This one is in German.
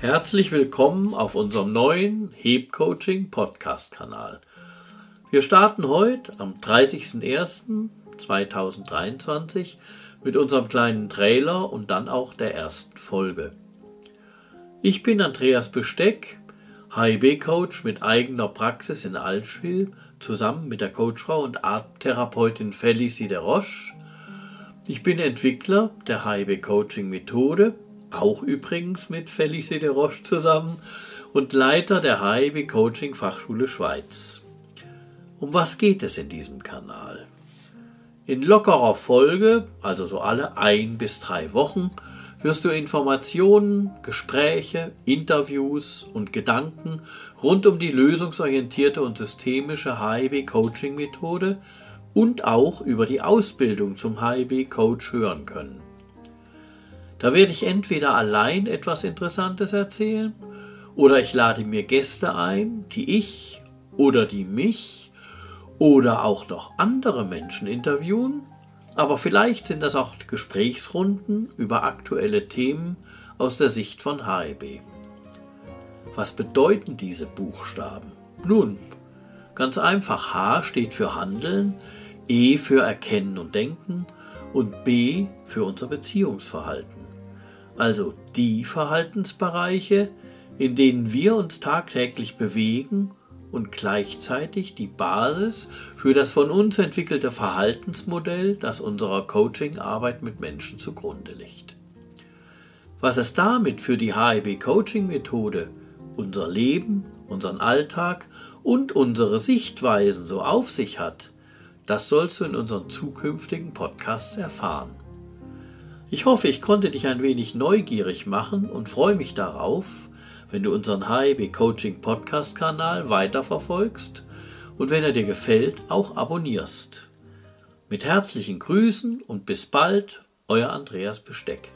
Herzlich willkommen auf unserem neuen Heb-Coaching Podcast-Kanal. Wir starten heute am 30.01.2023 mit unserem kleinen Trailer und dann auch der ersten Folge. Ich bin Andreas Besteck, HIB-Coach mit eigener Praxis in Altschwil, zusammen mit der Coachfrau und Arttherapeutin Felicie de Roche. Ich bin Entwickler der HIB-Coaching-Methode auch übrigens mit Felice de Roche zusammen und Leiter der HIB Coaching Fachschule Schweiz. Um was geht es in diesem Kanal? In lockerer Folge, also so alle ein bis drei Wochen, wirst du Informationen, Gespräche, Interviews und Gedanken rund um die lösungsorientierte und systemische HIB Coaching Methode und auch über die Ausbildung zum HIB Coach hören können. Da werde ich entweder allein etwas Interessantes erzählen oder ich lade mir Gäste ein, die ich oder die mich oder auch noch andere Menschen interviewen, aber vielleicht sind das auch Gesprächsrunden über aktuelle Themen aus der Sicht von HEB. Was bedeuten diese Buchstaben? Nun, ganz einfach, H steht für Handeln, E für Erkennen und Denken und B für unser Beziehungsverhalten also die Verhaltensbereiche, in denen wir uns tagtäglich bewegen und gleichzeitig die Basis für das von uns entwickelte Verhaltensmodell, das unserer Coaching-Arbeit mit Menschen zugrunde liegt. Was es damit für die HIB Coaching Methode, unser Leben, unseren Alltag und unsere Sichtweisen so auf sich hat, das sollst du in unseren zukünftigen Podcasts erfahren. Ich hoffe, ich konnte dich ein wenig neugierig machen und freue mich darauf, wenn du unseren HIB Coaching Podcast Kanal weiterverfolgst und wenn er dir gefällt, auch abonnierst. Mit herzlichen Grüßen und bis bald, euer Andreas Besteck.